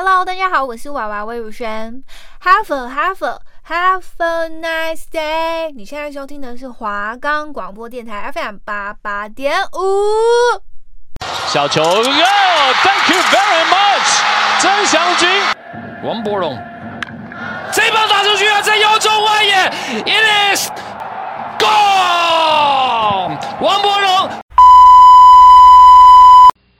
Hello，大家好，我是娃娃魏如萱。Have a have a have a nice day。你现在收听的是华冈广播电台 FM 八八点五。小球，Yo，Thank you very much，曾祥钧，王柏融，这棒打出去啊，在腰中外野，It is gone，王柏融。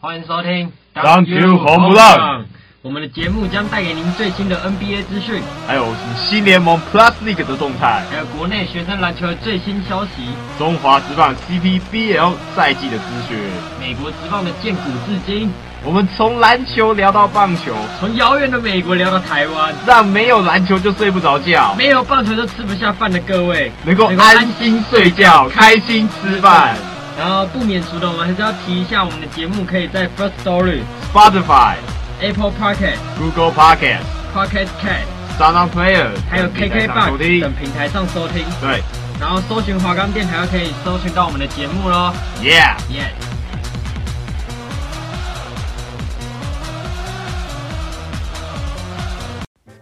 欢迎收听 Thank you 红不让。我们的节目将带给您最新的 NBA 资讯，还有新联盟 Plus League 的动态，还有国内学生篮球的最新消息，中华职棒 CPBL 赛季的资讯，美国职棒的建古至今。我们从篮球聊到棒球，从遥远的美国聊到台湾，让没有篮球就睡不着觉，没有棒球就吃不下饭的各位。能够安心睡觉，开心吃饭。然后不免俗的，我们还是要提一下，我们的节目可以在 First Story、Spotify、Apple Podcast、Google Podcast、Podcast Cat、SoundOn Player，还有 KKBOX 等平台上收听。对，然后搜寻华冈电台，就可以搜寻到我们的节目喽。Yeah，Yeah Yeah。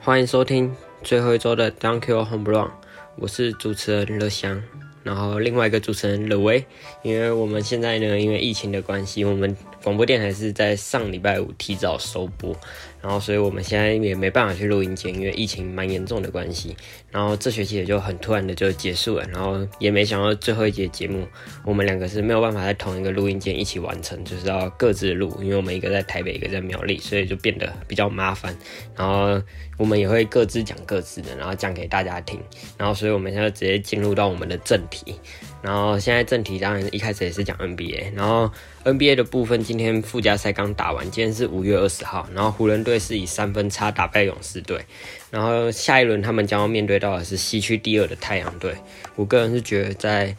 欢迎收听最后一周的 Thank You Home Run，我是主持人乐祥。然后另外一个主持人乐威，因为我们现在呢，因为疫情的关系，我们广播电台是在上礼拜五提早收播。然后，所以我们现在也没办法去录音间，因为疫情蛮严重的关系。然后这学期也就很突然的就结束了，然后也没想到最后一节节目，我们两个是没有办法在同一个录音间一起完成，就是要各自录，因为我们一个在台北，一个在苗栗，所以就变得比较麻烦。然后我们也会各自讲各自的，然后讲给大家听。然后，所以我们现在直接进入到我们的正题。然后现在正题当然一开始也是讲 NBA，然后 NBA 的部分今天附加赛刚打完，今天是五月二十号，然后湖人队是以三分差打败勇士队，然后下一轮他们将要面对到的是西区第二的太阳队。我个人是觉得在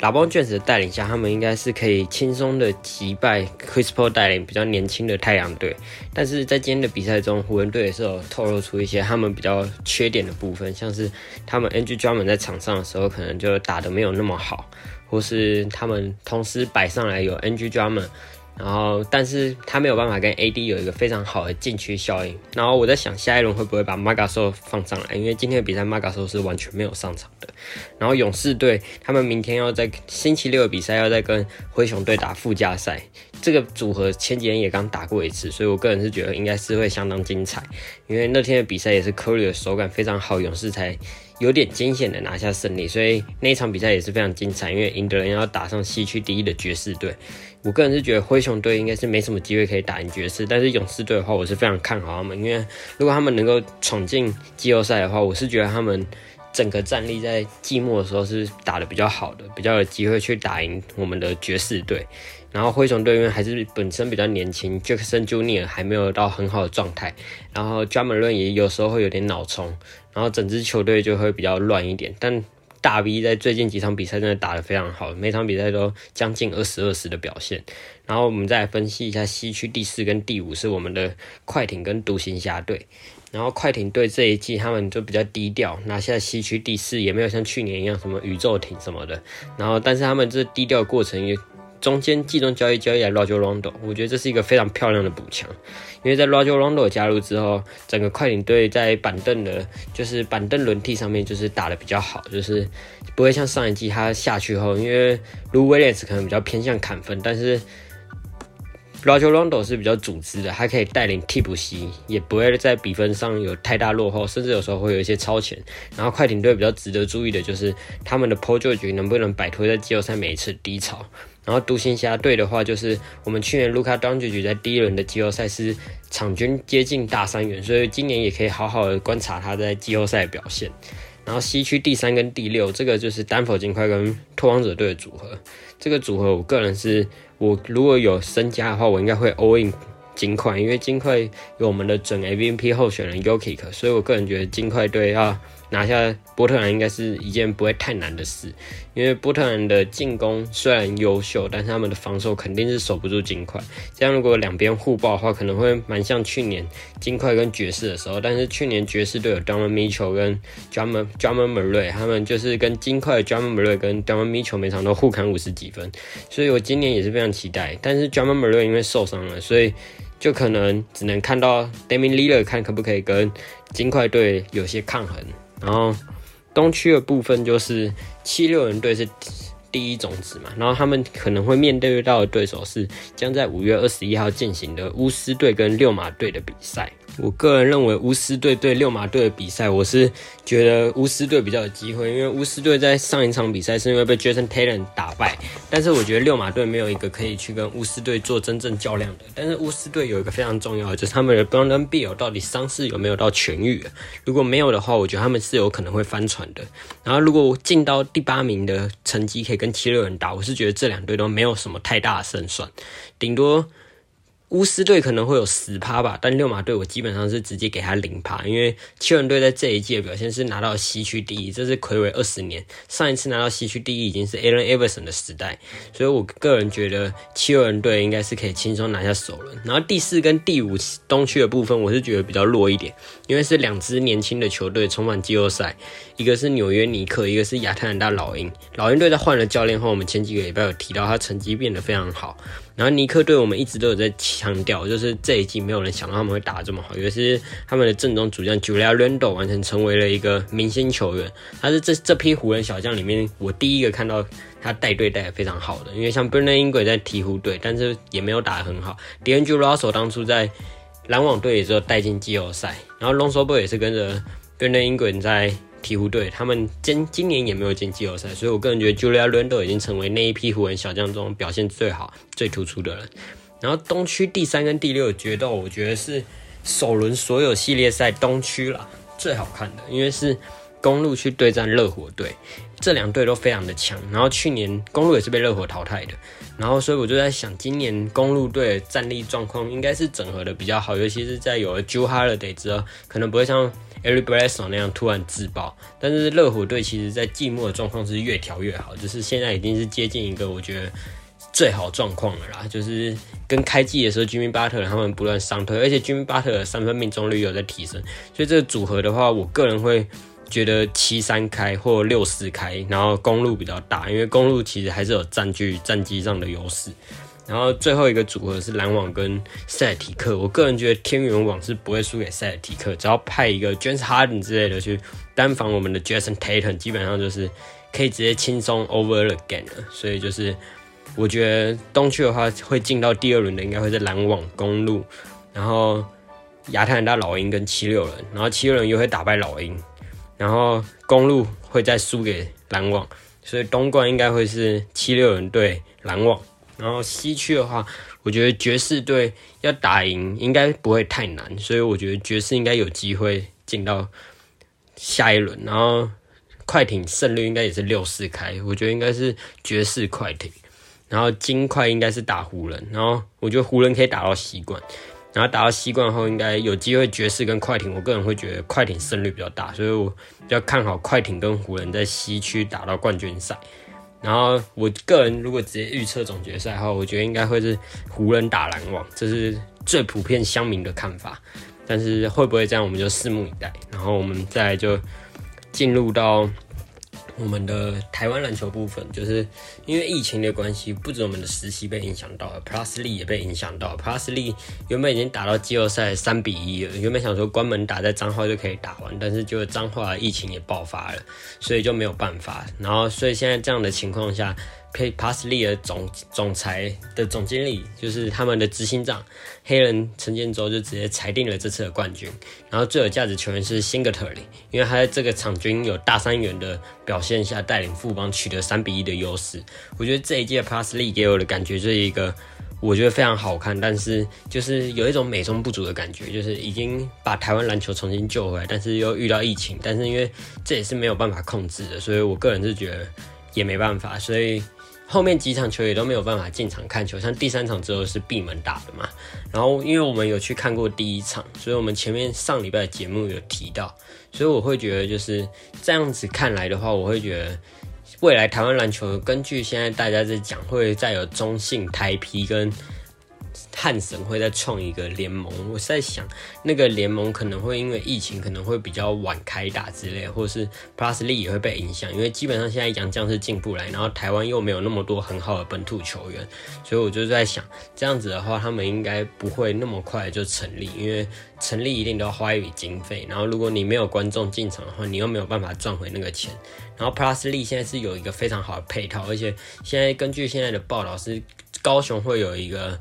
拉邦卷子的带领下，他们应该是可以轻松的击败 Chris Paul 带领比较年轻的太阳队。但是在今天的比赛中，湖人队也是有透露出一些他们比较缺点的部分，像是他们 Andre Drummond 在场上的时候，可能就打得没有那么好，或是他们同时摆上来有 Andre Drummond。然后，但是他没有办法跟 AD 有一个非常好的禁区效应。然后我在想，下一轮会不会把 m a g a s o 放上来？因为今天的比赛 m a g a s o 是完全没有上场的。然后勇士队他们明天要在星期六的比赛要再跟灰熊队打附加赛，这个组合前几天也刚打过一次，所以我个人是觉得应该是会相当精彩。因为那天的比赛也是 Curry 的手感非常好，勇士才有点惊险的拿下胜利，所以那一场比赛也是非常精彩。因为赢的人要打上西区第一的爵士队。我个人是觉得灰熊队应该是没什么机会可以打赢爵士，但是勇士队的话，我是非常看好他们，因为如果他们能够闯进季后赛的话，我是觉得他们整个战力在季末的时候是打得比较好的，比较有机会去打赢我们的爵士队。然后灰熊队因为还是本身比较年轻，Jackson Junior 还没有到很好的状态，然后 j a m a l 也有时候会有点脑冲，然后整支球队就会比较乱一点，但。大 V 在最近几场比赛真的打得非常好，每场比赛都将近二十二十的表现。然后我们再来分析一下西区第四跟第五是我们的快艇跟独行侠队。然后快艇队这一季他们就比较低调，拿下西区第四也没有像去年一样什么宇宙艇什么的。然后但是他们这低调的过程也。中间季中交易交易来 Rajon Rondo，我觉得这是一个非常漂亮的补强，因为在 Rajon Rondo 加入之后，整个快艇队在板凳的，就是板凳轮替上面就是打得比较好，就是不会像上一季他下去后，因为 Lou Williams 可能比较偏向砍分，但是 Rajon Rondo 是比较组织的，还可以带领替补席，也不会在比分上有太大落后，甚至有时候会有一些超前。然后快艇队比较值得注意的就是他们的 p o j o r g e 能不能摆脱在季后赛每一次低潮。然后独行侠队的话，就是我们去年卢卡东契奇在第一轮的季后赛是场均接近大三元，所以今年也可以好好的观察他在季后赛的表现。然后西区第三跟第六，这个就是丹佛金块跟拓荒者队的组合。这个组合我个人是，我如果有身家的话，我应该会 all in 金块，因为金块有我们的准 MVP 候选人 Yokic，所以我个人觉得金块队要。拿下波特兰应该是一件不会太难的事，因为波特兰的进攻虽然优秀，但是他们的防守肯定是守不住金块。这样如果两边互爆的话，可能会蛮像去年金块跟爵士的时候。但是去年爵士队有 Donovan Mitchell 跟 Jamal Jamal Murray，他们就是跟金块的 d r u m m e r Murray 跟 Donovan Mitchell 每场都互砍五十几分，所以我今年也是非常期待。但是 Jamal Murray 因为受伤了，所以就可能只能看到 Damian Lillard 看可不可以跟金块队有些抗衡。然后东区的部分就是七六人队是第一种子嘛，然后他们可能会面对到的对手是将在五月二十一号进行的巫师队跟六马队的比赛。我个人认为巫师队对六马队的比赛，我是觉得巫师队比较有机会，因为巫师队在上一场比赛是因为被 Jason Tatum 打败，但是我觉得六马队没有一个可以去跟巫师队做真正较量的。但是巫师队有一个非常重要的，就是他们的 Brandon Bill 到底伤势有没有到痊愈？如果没有的话，我觉得他们是有可能会翻船的。然后如果进到第八名的成绩可以跟七六人打，我是觉得这两队都没有什么太大的胜算，顶多。巫师队可能会有十趴吧，但六马队我基本上是直接给他零趴，因为七人队在这一届表现是拿到西区第一，这是魁违二十年，上一次拿到西区第一已经是 Allen Iverson 的时代，所以我个人觉得七人队应该是可以轻松拿下首轮。然后第四跟第五东区的部分，我是觉得比较弱一点，因为是两支年轻的球队重返季后赛，一个是纽约尼克，一个是亚特兰大老鹰。老鹰队在换了教练后，我们前几个礼拜有提到他成绩变得非常好。然后尼克队，我们一直都有在强调，就是这一季没有人想到他们会打得这么好，尤其是他们的正中主将 Julia Randle 完全成为了一个明星球员。他是这这批湖人小将里面，我第一个看到他带队带得非常好的。因为像 Brandon Ingram 在鹈鹕队，但是也没有打得很好。D'Angelo Russell 当初在篮网队也只有带进季后赛，然后 Lonzo Ball 也是跟着 Brandon Ingram 在。鹈鹕队，他们今今年也没有进季后赛，所以我个人觉得 Julius Randle 已经成为那一批湖人小将中表现最好、最突出的人。然后东区第三跟第六的决斗，我觉得是首轮所有系列赛东区啦最好看的，因为是公路去对战热火队，这两队都非常的强。然后去年公路也是被热火淘汰的，然后所以我就在想，今年公路队的战力状况应该是整合的比较好，尤其是在有了 Jrue Holiday 之后，可能不会像。Eric Bledsoe 那样突然自爆，但是热火队其实在季末的状况是越调越好，就是现在已经是接近一个我觉得最好状况了啦。就是跟开季的时候，Jimmy Butler 他们不断伤退，而且 Jimmy Butler 的三分命中率有在提升，所以这个组合的话，我个人会觉得七三开或六四开，然后公路比较大，因为公路其实还是有占据战绩上的优势。然后最后一个组合是篮网跟塞尔提克，我个人觉得天元网是不会输给塞尔提克，只要派一个 James Harden 之类的去单防我们的 Jason Tatum，基本上就是可以直接轻松 over the game 了。所以就是我觉得东区的话会进到第二轮的应该会是篮网、公路，然后亚特兰大老鹰跟七六人，然后七六人又会打败老鹰，然后公路会再输给篮网，所以东冠应该会是七六人对篮网。然后西区的话，我觉得爵士队要打赢应该不会太难，所以我觉得爵士应该有机会进到下一轮。然后快艇胜率应该也是六四开，我觉得应该是爵士快艇。然后金块应该是打湖人，然后我觉得湖人可以打到西冠，然后打到西冠后应该有机会爵士跟快艇，我个人会觉得快艇胜率比较大，所以我比较看好快艇跟湖人在西区打到冠军赛。然后我个人如果直接预测总决赛的话，我觉得应该会是湖人打篮网，这是最普遍乡民的看法。但是会不会这样，我们就拭目以待。然后我们再就进入到。我们的台湾篮球部分，就是因为疫情的关系，不止我们的实习被影响到了，Plus Lee 也被影响到了。Plus Lee 原本已经打到季后赛三比一了，原本想说关门打在彰化就可以打完，但是就彰化疫情也爆发了，所以就没有办法。然后，所以现在这样的情况下。Plus League 的总总裁的总经理就是他们的执行长黑人陈建州就直接裁定了这次的冠军。然后最有价值球员是 s i n g a t o r 因为他在这个场均有大三元的表现下带领富邦取得三比一的优势。我觉得这一届 Passley 给我的感觉就是一个我觉得非常好看，但是就是有一种美中不足的感觉，就是已经把台湾篮球重新救回来，但是又遇到疫情，但是因为这也是没有办法控制的，所以我个人是觉得也没办法，所以。后面几场球也都没有办法进场看球，像第三场之后是闭门打的嘛。然后因为我们有去看过第一场，所以我们前面上礼拜的节目有提到，所以我会觉得就是这样子看来的话，我会觉得未来台湾篮球根据现在大家在讲，会再有中性、台皮跟汉神会再创一个联盟。我是在想，那个联盟可能会因为疫情可能会比较晚开打之类，或是 Plus l e 也会被影响，因为基本上现在洋将是进不来，然后台湾又没有那么多很好的本土球员，所以我就在想，这样子的话，他们应该不会那么快就成立，因为成立一定都要花一笔经费，然后如果你没有观众进场的话，你又没有办法赚回那个钱。然后 Plusly 现在是有一个非常好的配套，而且现在根据现在的报道是，高雄会有一个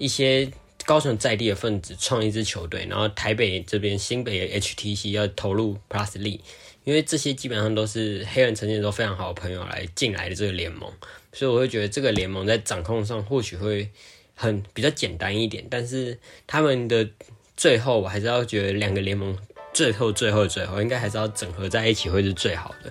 一些高层在地的分子创一支球队，然后台北这边新北的 HTC 要投入 Plus l e 因为这些基本上都是黑人曾经都非常好的朋友来进来的这个联盟，所以我会觉得这个联盟在掌控上或许会很比较简单一点，但是他们的最后我还是要觉得两个联盟最后最后最后应该还是要整合在一起会是最好的。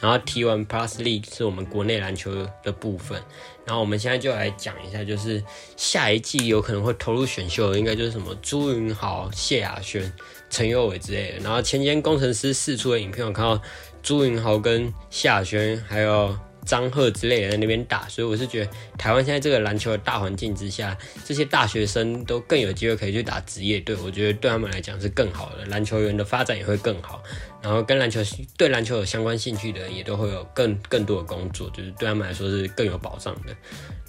然后提完 Plus League 是我们国内篮球的部分，然后我们现在就来讲一下，就是下一季有可能会投入选秀的，应该就是什么朱云豪、谢亚轩、陈佑伟之类的。然后前间工程师释出的影片，我看到朱云豪跟谢亚轩还有。张赫之类的在那边打，所以我是觉得台湾现在这个篮球的大环境之下，这些大学生都更有机会可以去打职业队，我觉得对他们来讲是更好的，篮球员的发展也会更好。然后跟篮球对篮球有相关兴趣的人也都会有更更多的工作，就是对他们来说是更有保障的。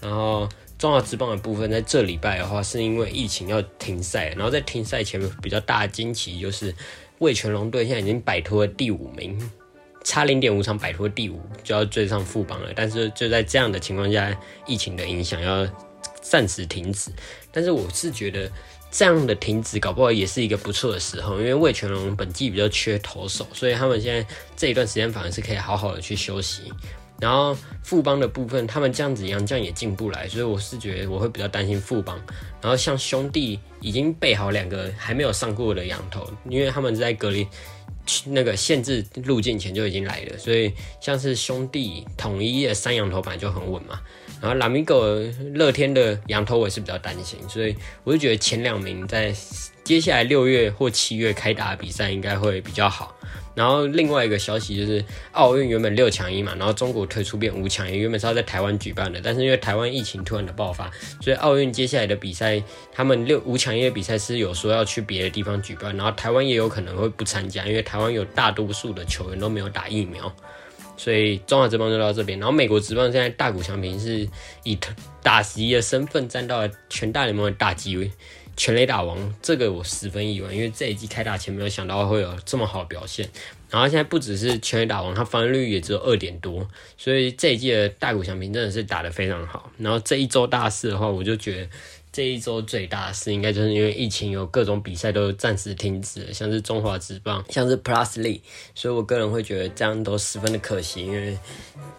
然后中华职棒的部分，在这礼拜的话，是因为疫情要停赛，然后在停赛前比较大的惊奇就是味全龙队现在已经摆脱了第五名。差零点五场摆脱第五，就要追上富邦了。但是就在这样的情况下，疫情的影响要暂时停止。但是我是觉得这样的停止，搞不好也是一个不错的时候，因为味全龙本季比较缺投手，所以他们现在这一段时间反而是可以好好的去休息。然后富邦的部分，他们这样子洋将也进不来，所以我是觉得我会比较担心富邦。然后像兄弟已经备好两个还没有上过的洋投，因为他们在隔离。那个限制入境前就已经来了，所以像是兄弟统一的三羊头本来就很稳嘛，然后拉米狗乐天的羊头我也是比较担心，所以我就觉得前两名在接下来六月或七月开打的比赛应该会比较好。然后另外一个消息就是，奥运原本六强一嘛，然后中国退出变五强一，原本是要在台湾举办的，但是因为台湾疫情突然的爆发，所以奥运接下来的比赛，他们六五强一的比赛是有说要去别的地方举办，然后台湾也有可能会不参加，因为台湾有大多数的球员都没有打疫苗，所以中华职棒就到这边。然后美国职棒现在大谷翔平是以打击的身份站到了全大联盟的大机会。全垒打王，这个我十分意外，因为这一季开打前没有想到会有这么好的表现。然后现在不只是全垒打王，他翻率也只有二点多，所以这一季的大谷翔平真的是打得非常好。然后这一周大事的话，我就觉得这一周最大的事应该就是因为疫情有各种比赛都暂时停止，像是中华职棒，像是 Plus l e 所以我个人会觉得这样都十分的可惜，因为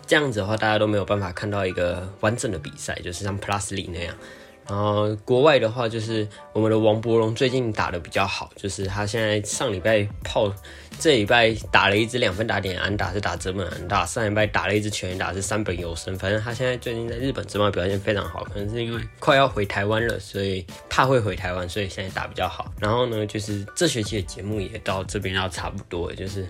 这样子的话大家都没有办法看到一个完整的比赛，就是像 Plus Lee 那样。然后国外的话，就是我们的王柏融最近打的比较好，就是他现在上礼拜炮，这礼拜打了一支两分打点安打，是打折本安打，上礼拜打了一支全垒打，是三本优胜。反正他现在最近在日本职棒表现非常好，可能是因为快要回台湾了，所以怕会回台湾，所以现在打比较好。然后呢，就是这学期的节目也到这边要差不多，就是。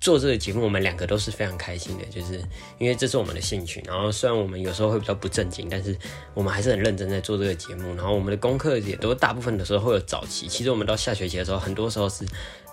做这个节目，我们两个都是非常开心的，就是因为这是我们的兴趣。然后虽然我们有时候会比较不正经，但是我们还是很认真在做这个节目。然后我们的功课也都大部分的时候会有早期。其实我们到下学期的时候，很多时候是。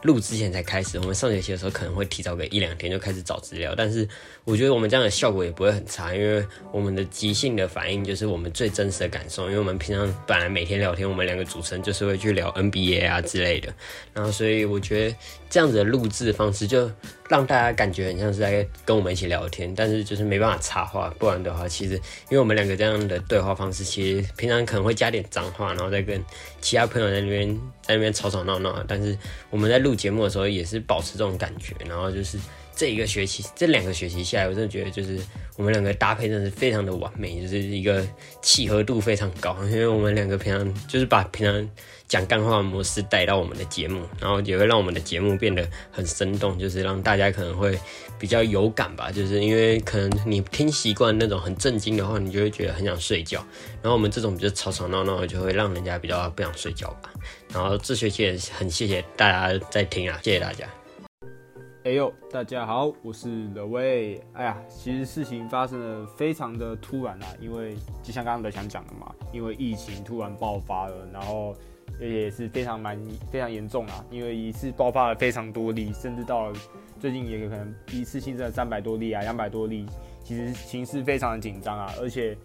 录之前才开始，我们上学期的时候可能会提早个一两天就开始找资料，但是我觉得我们这样的效果也不会很差，因为我们的即兴的反应就是我们最真实的感受，因为我们平常本来每天聊天，我们两个主持人就是会去聊 NBA 啊之类的，然后所以我觉得这样子的录制方式就让大家感觉很像是在跟我们一起聊天，但是就是没办法插话，不然的话其实因为我们两个这样的对话方式，其实平常可能会加点脏话，然后再跟其他朋友在那边在那边吵吵闹闹，但是我们在录节目的时候也是保持这种感觉，然后就是这一个学期，这两个学期下来，我真的觉得就是我们两个搭配真的是非常的完美，就是一个契合度非常高，因为我们两个平常就是把平常讲干话模式带到我们的节目，然后也会让我们的节目变得很生动，就是让大家可能会比较有感吧，就是因为可能你听习惯那种很正经的话，你就会觉得很想睡觉，然后我们这种比较吵吵闹闹，就会让人家比较不想睡觉吧。然后这学期也很谢谢大家在听啊，谢谢大家。哎呦，大家好，我是 The Way。哎呀，其实事情发生的非常的突然啊，因为就像刚刚的想讲的嘛，因为疫情突然爆发了，然后也是非常蛮非常严重啊，因为一次爆发了非常多例，甚至到了最近也可能一次新增三百多例啊，两百多例，其实形势非常的紧张啊，而且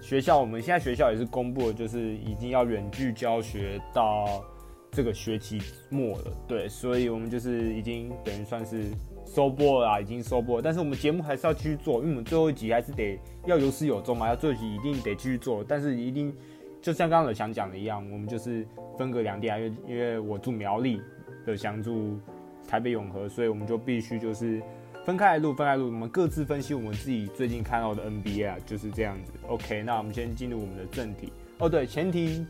学校我们现在学校也是公布了，就是已经要远距教学到。这个学期末了，对，所以我们就是已经等于算是收播了啦，已经收播。但是我们节目还是要继续做，因为我们最后一集还是得要有始有终嘛，要最后一集一定得继续做。但是一定就像刚刚的想讲的一样，我们就是分隔两地啊，因为因为我住苗栗，的翔住台北永和，所以我们就必须就是分开来录，分开录，我们各自分析我们自己最近看到的 NBA 啊，就是这样子。OK，那我们先进入我们的正题。哦，对，前提。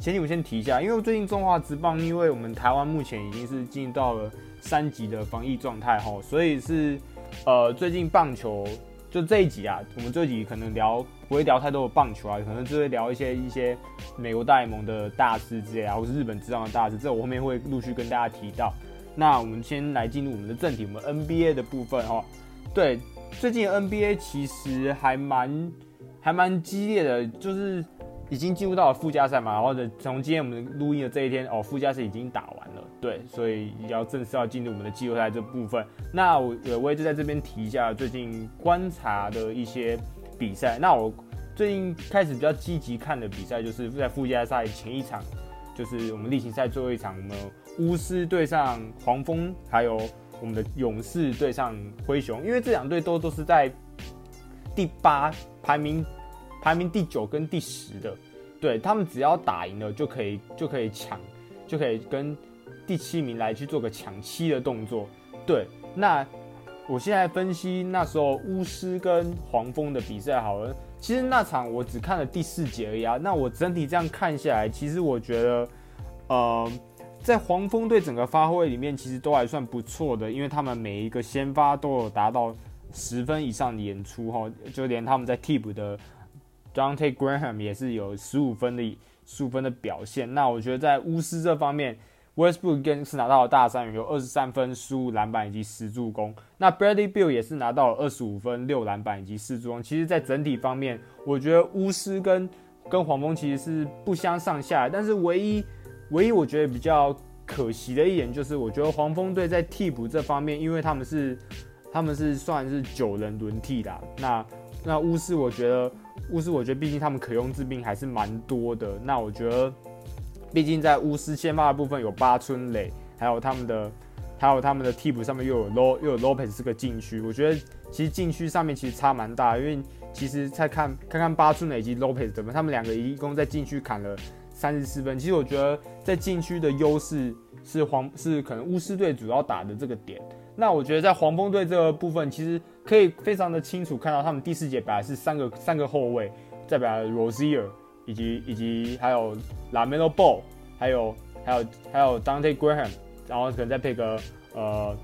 前提我先提一下，因为最近中华职棒，因为我们台湾目前已经是进到了三级的防疫状态齁，所以是呃最近棒球就这一集啊，我们这一集可能聊不会聊太多的棒球啊，可能就会聊一些一些美国大联盟的大师之类啊，或是日本职棒的大师，这我后面会陆续跟大家提到。那我们先来进入我们的正题，我们 NBA 的部分哦。对，最近 NBA 其实还蛮还蛮激烈的，就是。已经进入到了附加赛嘛，然后呢，从今天我们录音的这一天哦，附加赛已经打完了，对，所以要正式要进入我们的季后赛这部分。那我我也就在这边提一下最近观察的一些比赛。那我最近开始比较积极看的比赛，就是在附加赛前一场，就是我们例行赛最后一场，我们巫师对上黄蜂，还有我们的勇士对上灰熊，因为这两队都都是在第八排名。排名第九跟第十的，对，他们只要打赢了就可以就可以抢，就可以跟第七名来去做个抢七的动作。对，那我现在分析那时候巫师跟黄蜂的比赛好了，其实那场我只看了第四节而已啊。那我整体这样看下来，其实我觉得，呃，在黄蜂队整个发挥里面，其实都还算不错的，因为他们每一个先发都有达到十分以上的演出哈，就连他们在替补的。Devonte' Graham 也是有十五分的十五分的表现。那我觉得在巫师这方面，Westbrook 更是拿到了大三元，有二十三分、十五篮板以及十助攻。那 Bradley Beal 也是拿到了二十五分、六篮板以及四助攻。其实，在整体方面，我觉得巫师跟跟黄蜂其实是不相上下。但是，唯一唯一我觉得比较可惜的一点就是，我觉得黄蜂队在替补这方面，因为他们是他们是算是九人轮替的。那那巫师，我觉得。巫师，我觉得毕竟他们可用之兵还是蛮多的。那我觉得，毕竟在巫师先发的部分有八村垒，还有他们的，还有他们的替补上面又有 Low 又有 Lopez 这个禁区。我觉得其实禁区上面其实差蛮大，因为其实再看看看八村垒以及 Lopez 怎么，他们两个一共在禁区砍了三十四分。其实我觉得在禁区的优势是黄是可能巫师队主要打的这个点。那我觉得在黄蜂队这个部分，其实可以非常的清楚看到，他们第四节本来是三个三个后卫，代表 Rozier 以及以及还有 LaMelo Ball，还有还有还有 Dante Graham，然后可能再配个呃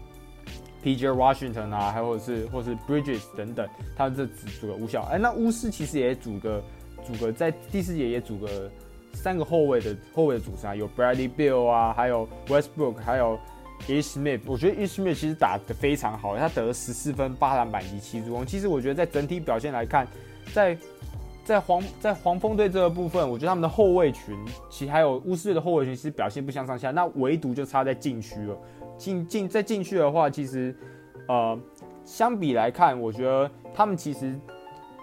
PJ Washington 啊，还有是或是 Bridges 等等，他们这只组个五小。哎，那巫师其实也组个组个在第四节也组个三个后卫的后卫的组成啊，有 Bradley Beal 啊，还有 Westbrook，还有。Ish Smith，我觉得 Ish Smith 其实打得非常好，他得了十四分、八篮板以及七助攻。其实我觉得在整体表现来看，在在黄在黄蜂队这个部分，我觉得他们的后卫群，其实还有巫师队的后卫群，其实表现不相上下。那唯独就差在禁区了。进进在禁区的话，其实呃相比来看，我觉得他们其实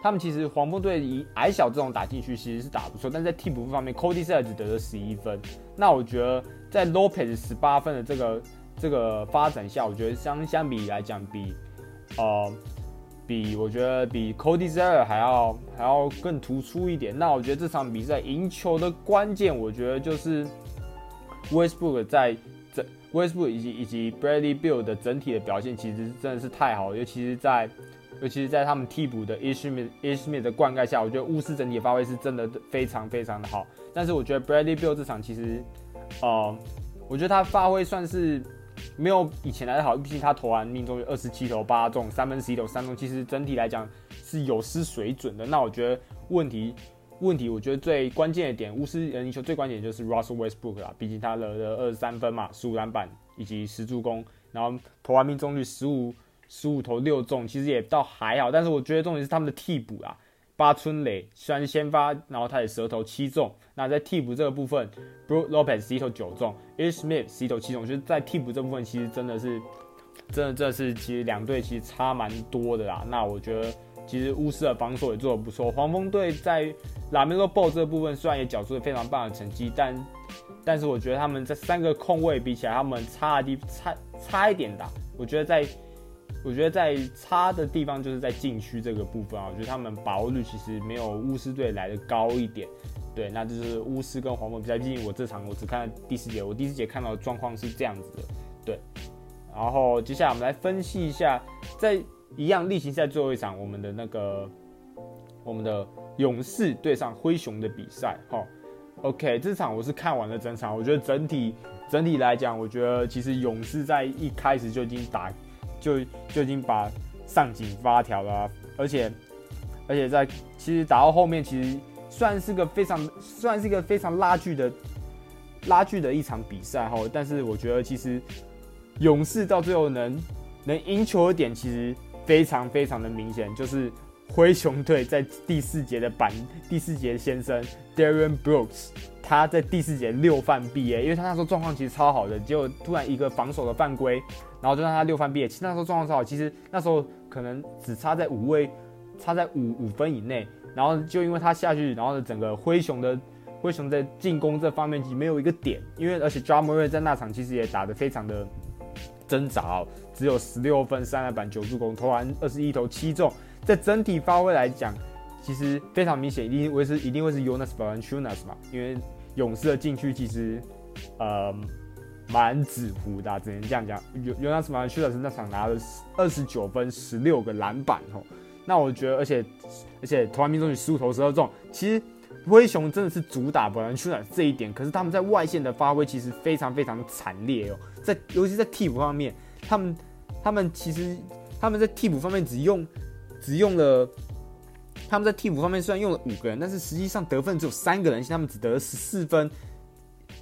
他们其实黄蜂队以矮小这种打进去其实是打不错，但在替补方面，Cody SELL 只得了十一分。那我觉得在 Lopez 十八分的这个。这个发展下，我觉得相相比来讲，比呃比我觉得比 Cody Zeller 还要还要更突出一点。那我觉得这场比赛赢球的关键，我觉得就是 Westbrook 在整 Westbrook 以及以及 Bradley Beal 的整体的表现，其实真的是太好了。尤其是在尤其是在他们替补的 Ishmi Ishmi 的灌溉下，我觉得巫师整体发挥是真的非常非常的好。但是我觉得 Bradley Beal 这场其实呃，我觉得他发挥算是。没有以前来的好，毕竟他投篮命中率二十七投八中，三分十一投三中，其实整体来讲是有失水准的。那我觉得问题问题，我觉得最关键的点，巫师赢球最关键就是 Russell Westbrook 啦，毕竟他得了二十三分嘛，十五篮板以及十助攻，然后投篮命中率十五十五投六中，其实也倒还好。但是我觉得重点是他们的替补啊，八村垒虽然先发，然后他的舌头七中。那在替补这个部分，Brook Lopez 十一投九中，Ish Smith 十一投七中，就是在替补这部分其实真的是，真的这是其实两队其实差蛮多的啦。那我觉得。其实巫师的防守也做得不错，黄蜂队在 LaMelo Ball 这个部分虽然也缴出了非常棒的成绩，但但是我觉得他们这三个控卫比起来，他们差的地差差一点的。我觉得在我觉得在差的地方就是在禁区这个部分啊，我觉得他们把握率其实没有巫师队来的高一点。对，那就是巫师跟黄蜂比赛。毕竟我这场我只看了第四节，我第四节看到的状况是这样子的。对，然后接下来我们来分析一下在。一样例行赛最后一场，我们的那个我们的勇士对上灰熊的比赛，哈，OK，这场我是看完了整场，我觉得整体整体来讲，我觉得其实勇士在一开始就已经打，就就已经把上紧发条了，而且而且在其实打到后面，其实算是个非常算是一个非常拉锯的拉锯的一场比赛，哈，但是我觉得其实勇士到最后能能赢球的点，其实。非常非常的明显，就是灰熊队在第四节的板第四节先生 Darren Brooks，他在第四节六犯毕业，因为他那时候状况其实超好的，结果突然一个防守的犯规，然后就让他六番毕业。其实那时候状况超好，其实那时候可能只差在五位，差在五五分以内，然后就因为他下去，然后整个灰熊的灰熊在进攻这方面没有一个点，因为而且 Ja Morant 在那场其实也打得非常的。挣扎哦，只有十六分、三篮板、九助攻，投完二十一投七中，在整体发挥来讲，其实非常明显，一定会是一定会是 Jonas Valanciunas 嘛，因为勇士的禁区其实呃蛮纸糊的，只能这样讲。Jonas Valanciunas 那场拿了二十九分、十六个篮板哦，那我觉得，而且而且投篮命中率十五投十二中，其实灰熊真的是主打本兰修尔这一点，可是他们在外线的发挥其实非常非常惨烈哦。在尤其在替补方面，他们他们其实他们在替补方面只用只用了，他们在替补方面虽然用了五个人，但是实际上得分只有三个人，他们只得了十四分。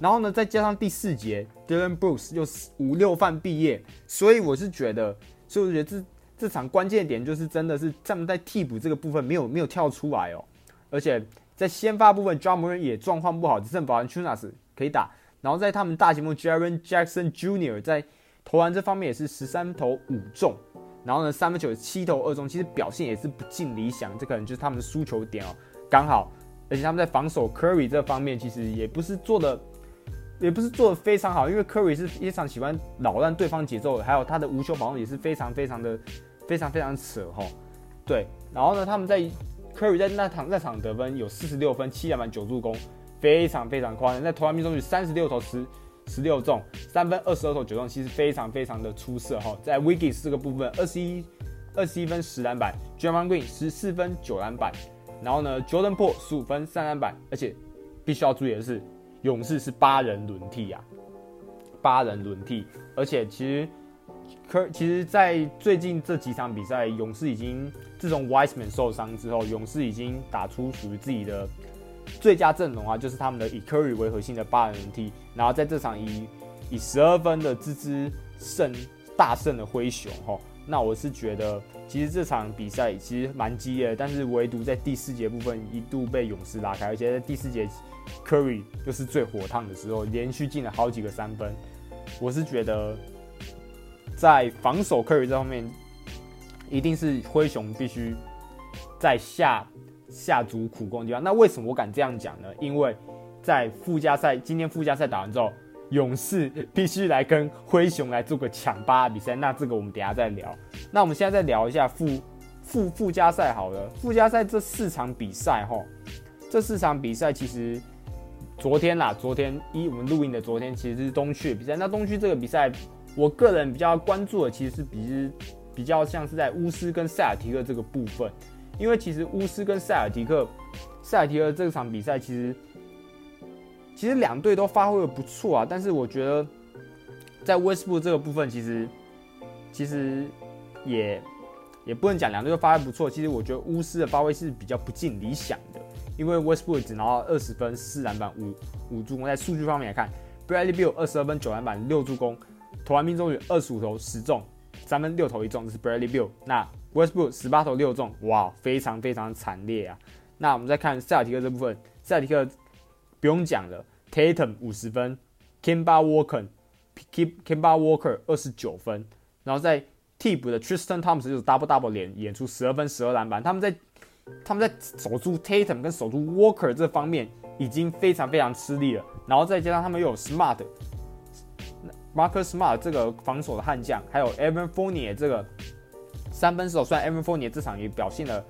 然后呢，再加上第四节，Dylan Brooks 又五六犯毕业，所以我是觉得，所以我觉得这这场关键点就是真的是他们在替补这个部分没有没有跳出来哦，而且在先发部分，Ja Morant 也状况不好，只剩 Valanciunas 可以打。然后在他们大前锋 Jaren Jackson Jr. 在投篮这方面也是十三投五中，然后呢三分球七投二中，其实表现也是不尽理想，这可能就是他们的输球点哦。刚好，而且他们在防守 Curry 这方面其实也不是做的，也不是做的非常好，因为 Curry 是非常喜欢扰乱对方节奏的，还有他的无球保送也是非常非常的非常非常扯哈。对，然后呢他们在 Curry 在那场那场得分有四十六分七篮板九助攻。非常非常夸张，在投篮命中率三十六投十十六中，三分二十二投九中，其实非常非常的出色哈。在 Wiggins 这个部分，二十一二十一分十篮板 j a m a n Green 十四分九篮板，然后呢，Jordan Poole 十五分三篮板，而且必须要注意的是，勇士是八人轮替啊，八人轮替，而且其实科其实，在最近这几场比赛，勇士已经自从 Wiseman 受伤之后，勇士已经打出属于自己的。最佳阵容啊，就是他们的以 Curry 为核心的八人轮替，然后在这场以以十二分的滋滋胜大胜的灰熊哈，那我是觉得其实这场比赛其实蛮激烈的，但是唯独在第四节部分一度被勇士拉开，而且在第四节 Curry 又是最火烫的时候，连续进了好几个三分，我是觉得在防守 Curry 这方面，一定是灰熊必须在下。下足苦功的地方，那为什么我敢这样讲呢？因为在附加赛，今天附加赛打完之后，勇士必须来跟灰熊来做个抢八比赛。那这个我们等下再聊。那我们现在再聊一下附附附加赛好了。附加赛这四场比赛齁，这四场比赛其实昨天啦，昨天一我们录音的昨天其实是东区的比赛。那东区这个比赛，我个人比较关注的其实是比比较像是在巫师跟塞尔提克这个部分。因为其实巫师跟塞尔提克，塞尔提克这场比赛其实其实两队都发挥的不错啊，但是我觉得在 Westbrook 这个部分，其实其实也也不能讲两队都发挥不错。其实我觉得巫师的发挥是比较不尽理想的，因为 Westbrook 只拿到二十分、四篮板、五五助攻。在数据方面来看，Bradley Beal 二十二分、九篮板、六助攻。投篮命中率二十五投十中，三分六投一中，这是 Bradley Beal。那 Westbrook 十八投六中，哇，非常非常惨烈啊。那我们再看塞尔提克这部分，塞尔提克不用讲了，Tatum 五十分，Kemba Walker，Kemba Walker 二十九分，然后在替补的 Tristan Thompson 就是 double double 连演出十二分十二篮板，他们在他们在守住 Tatum 跟守住 Walker 这方面已经非常非常吃力了，然后再加上他们又有 Smart，Marcus Smart 这个防守的悍将，还有 Evan Fournier 这个三分手，虽然 Evan Fournier 这场也表现了。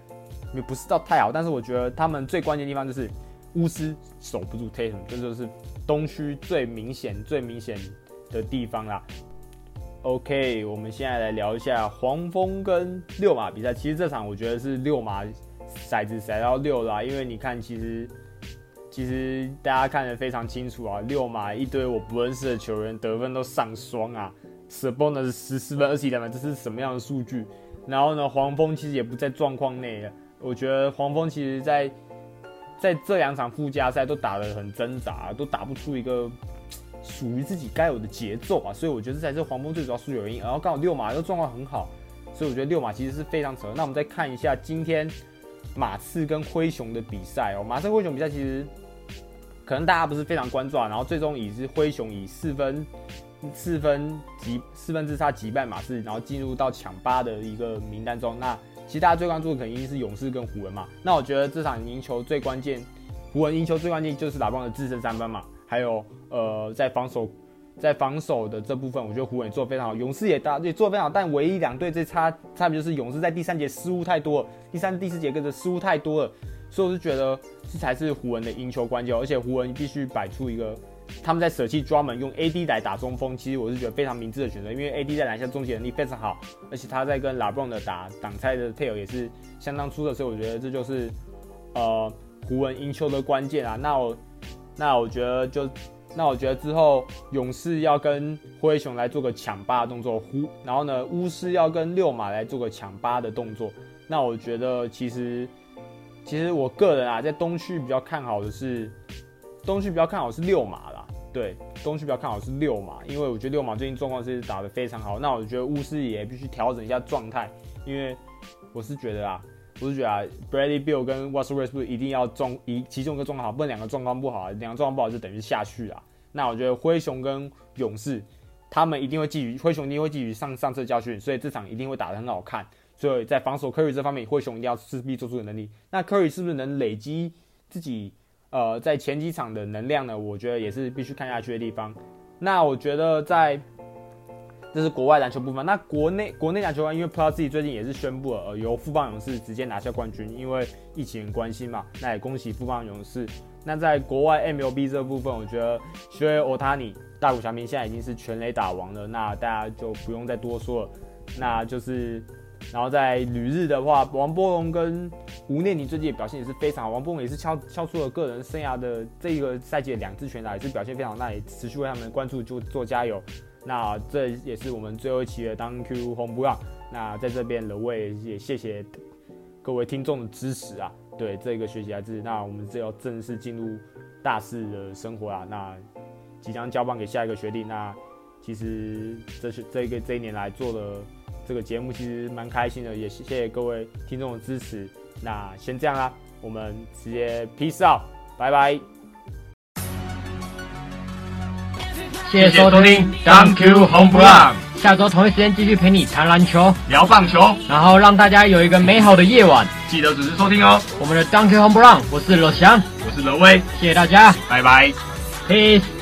也不是到太好，但是我觉得他们最关键的地方就是巫师守不住 Tatum，这就是东区最明显、最明显的地方啦。OK，我们现在来聊一下黄蜂跟六马比赛。其实这场我觉得是六马骰子骰到六啦，因为你看，其实其实大家看得非常清楚啊，六马一堆我不认识的球员得分都上双啊，Sabonis 是十四分二十一篮板，这是什么样的数据？然后呢，黄蜂其实也不在状况内了。我觉得黄蜂其实在在这两场附加赛都打得很挣扎，都打不出一个属于自己该有的节奏啊，所以我觉得这才是黄蜂最主要输球原因。然后刚好六马又状况很好，所以我觉得六马其实是非常扯。那我们再看一下今天马刺跟灰熊的比赛哦，马刺灰熊比赛其实可能大家不是非常关注啊，然后最终以是灰熊以四分四分击四分之差击败马刺，然后进入到抢八的一个名单中。那其实大家最关注的肯定是勇士跟湖人嘛。那我觉得这场赢球最关键，湖人赢球最关键就是拉布朗的自身三分嘛。还有呃，在防守，在防守的这部分，我觉得湖人做得非常好，勇士也大也做得非常好。但唯一两队最差差别就是勇士在第三节失误太多了，第三、第四节跟着失误太多了，所以我就觉得这才是湖人的赢球关键。而且湖人必须摆出一个。他们在舍弃专门用 AD 来打中锋，其实我是觉得非常明智的选择，因为 AD 在篮下终结能力非常好，而且他在跟 LeBron 的打挡拆的配合也是相当出色，所以我觉得这就是呃湖人赢球的关键啊。那我那我觉得就那我觉得之后勇士要跟灰熊来做个抢八的动作，湖然后呢巫师要跟六马来做个抢八的动作。那我觉得其实其实我个人啊在东区比较看好的是东区比较看好是六马啦。对，东区比较看好是六马，因为我觉得六马最近状况是打得非常好。那我觉得巫师也必须调整一下状态，因为我是觉得啊，我是觉得啊，Bradley Beal 跟 Russell Westbrook 一定要状一其中一个状况好，不能两个状况不好，两个状况不好就等于下去了。那我觉得灰熊跟勇士他们一定会继续，灰熊一定会继续上上次教训，所以这场一定会打得很好看。所以在防守 Curry 这方面，灰熊一定要势必做出的能力。那 Curry 是不是能累积自己？呃，在前几场的能量呢，我觉得也是必须看下去的地方。那我觉得在这是国外篮球部分，那国内国内篮球啊，因为 Plus 自己最近也是宣布了，呃，由富邦勇士直接拿下冠军，因为疫情关系嘛。那也恭喜富邦勇士。那在国外 MLB 这部分，我觉得薛欧塔尼大谷翔平现在已经是全垒打王了，那大家就不用再多说了。那就是。然后在旅日的话，王波龙跟吴念庭最近的表现也是非常好。王波龙也是敲敲出了个人生涯的这个赛季的两支全打，也是表现非常，那也持续为他们关注就做加油。那这也是我们最后一期的 Thank you Home Run。那在这边的我也谢谢各位听众的支持啊。对这个学习来自，那我们就要正式进入大四的生活啊。那即将交棒给下一个学弟。那其实这是这个这一年来做的。这个节目其实蛮开心的，也谢谢各位听众的支持。那先这样啦，我们直接 peace out，拜拜。谢谢收听，Thank you Home Run。下周同一时间继续陪你谈篮球、聊棒球，然后让大家有一个美好的夜晚。记得准时收听哦。我们的 Thank you Home Run，我是罗翔，我是罗威，谢谢大家，拜拜，Peace。